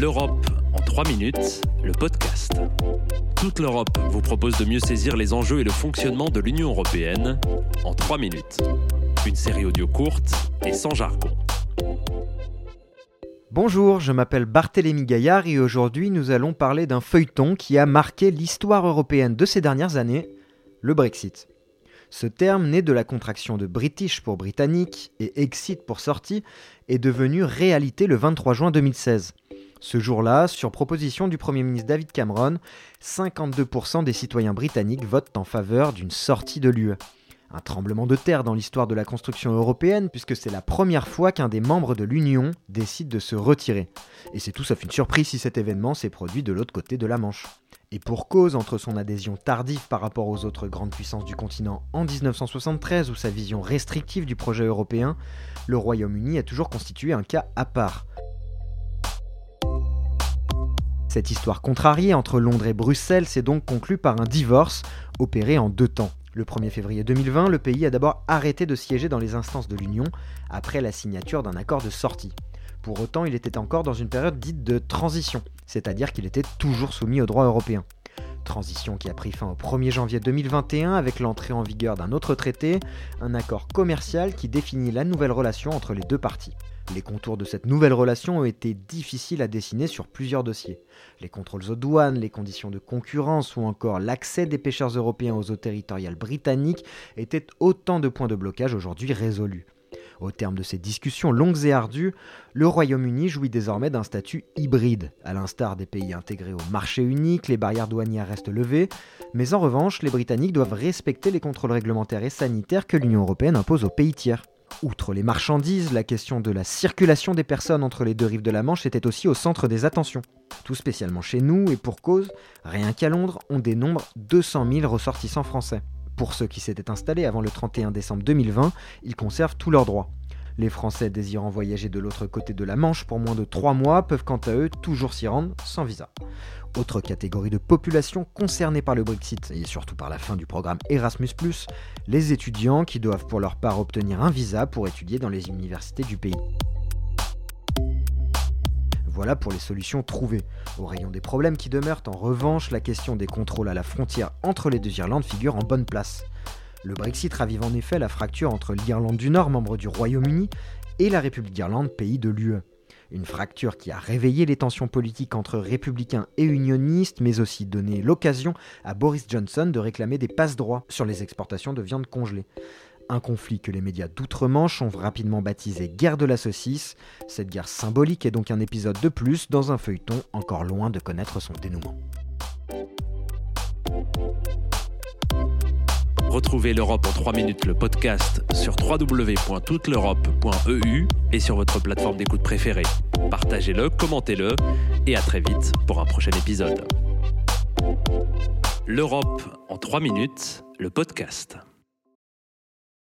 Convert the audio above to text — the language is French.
L'Europe en 3 minutes, le podcast. Toute l'Europe vous propose de mieux saisir les enjeux et le fonctionnement de l'Union européenne en 3 minutes. Une série audio courte et sans jargon. Bonjour, je m'appelle Barthélémy Gaillard et aujourd'hui nous allons parler d'un feuilleton qui a marqué l'histoire européenne de ces dernières années, le Brexit. Ce terme, né de la contraction de British pour britannique et exit pour sortie, est devenu réalité le 23 juin 2016. Ce jour-là, sur proposition du Premier ministre David Cameron, 52% des citoyens britanniques votent en faveur d'une sortie de l'UE. Un tremblement de terre dans l'histoire de la construction européenne, puisque c'est la première fois qu'un des membres de l'Union décide de se retirer. Et c'est tout sauf une surprise si cet événement s'est produit de l'autre côté de la Manche. Et pour cause, entre son adhésion tardive par rapport aux autres grandes puissances du continent en 1973 ou sa vision restrictive du projet européen, le Royaume-Uni a toujours constitué un cas à part. Cette histoire contrariée entre Londres et Bruxelles s'est donc conclue par un divorce opéré en deux temps. Le 1er février 2020, le pays a d'abord arrêté de siéger dans les instances de l'Union après la signature d'un accord de sortie. Pour autant, il était encore dans une période dite de transition, c'est-à-dire qu'il était toujours soumis au droit européen. Transition qui a pris fin au 1er janvier 2021 avec l'entrée en vigueur d'un autre traité, un accord commercial qui définit la nouvelle relation entre les deux parties. Les contours de cette nouvelle relation ont été difficiles à dessiner sur plusieurs dossiers. Les contrôles aux douanes, les conditions de concurrence ou encore l'accès des pêcheurs européens aux eaux territoriales britanniques étaient autant de points de blocage aujourd'hui résolus. Au terme de ces discussions longues et ardues, le Royaume-Uni jouit désormais d'un statut hybride. À l'instar des pays intégrés au marché unique, les barrières douanières restent levées, mais en revanche, les Britanniques doivent respecter les contrôles réglementaires et sanitaires que l'Union européenne impose aux pays tiers. Outre les marchandises, la question de la circulation des personnes entre les deux rives de la Manche était aussi au centre des attentions. Tout spécialement chez nous, et pour cause, rien qu'à Londres, on dénombre 200 000 ressortissants français. Pour ceux qui s'étaient installés avant le 31 décembre 2020, ils conservent tous leurs droits. Les Français désirant voyager de l'autre côté de la Manche pour moins de 3 mois peuvent quant à eux toujours s'y rendre sans visa. Autre catégorie de population concernée par le Brexit et surtout par la fin du programme Erasmus, les étudiants qui doivent pour leur part obtenir un visa pour étudier dans les universités du pays. Voilà pour les solutions trouvées. Au rayon des problèmes qui demeurent, en revanche, la question des contrôles à la frontière entre les deux Irlandes figure en bonne place. Le Brexit ravive en effet la fracture entre l'Irlande du Nord, membre du Royaume-Uni, et la République d'Irlande, pays de l'UE. Une fracture qui a réveillé les tensions politiques entre républicains et unionistes, mais aussi donné l'occasion à Boris Johnson de réclamer des passe-droits sur les exportations de viande congelée. Un conflit que les médias d'outre-Manche ont rapidement baptisé guerre de la saucisse. Cette guerre symbolique est donc un épisode de plus dans un feuilleton encore loin de connaître son dénouement. Retrouvez l'Europe en 3 minutes, le podcast sur www.touteleurope.eu et sur votre plateforme d'écoute préférée. Partagez-le, commentez-le et à très vite pour un prochain épisode. L'Europe en 3 minutes, le podcast.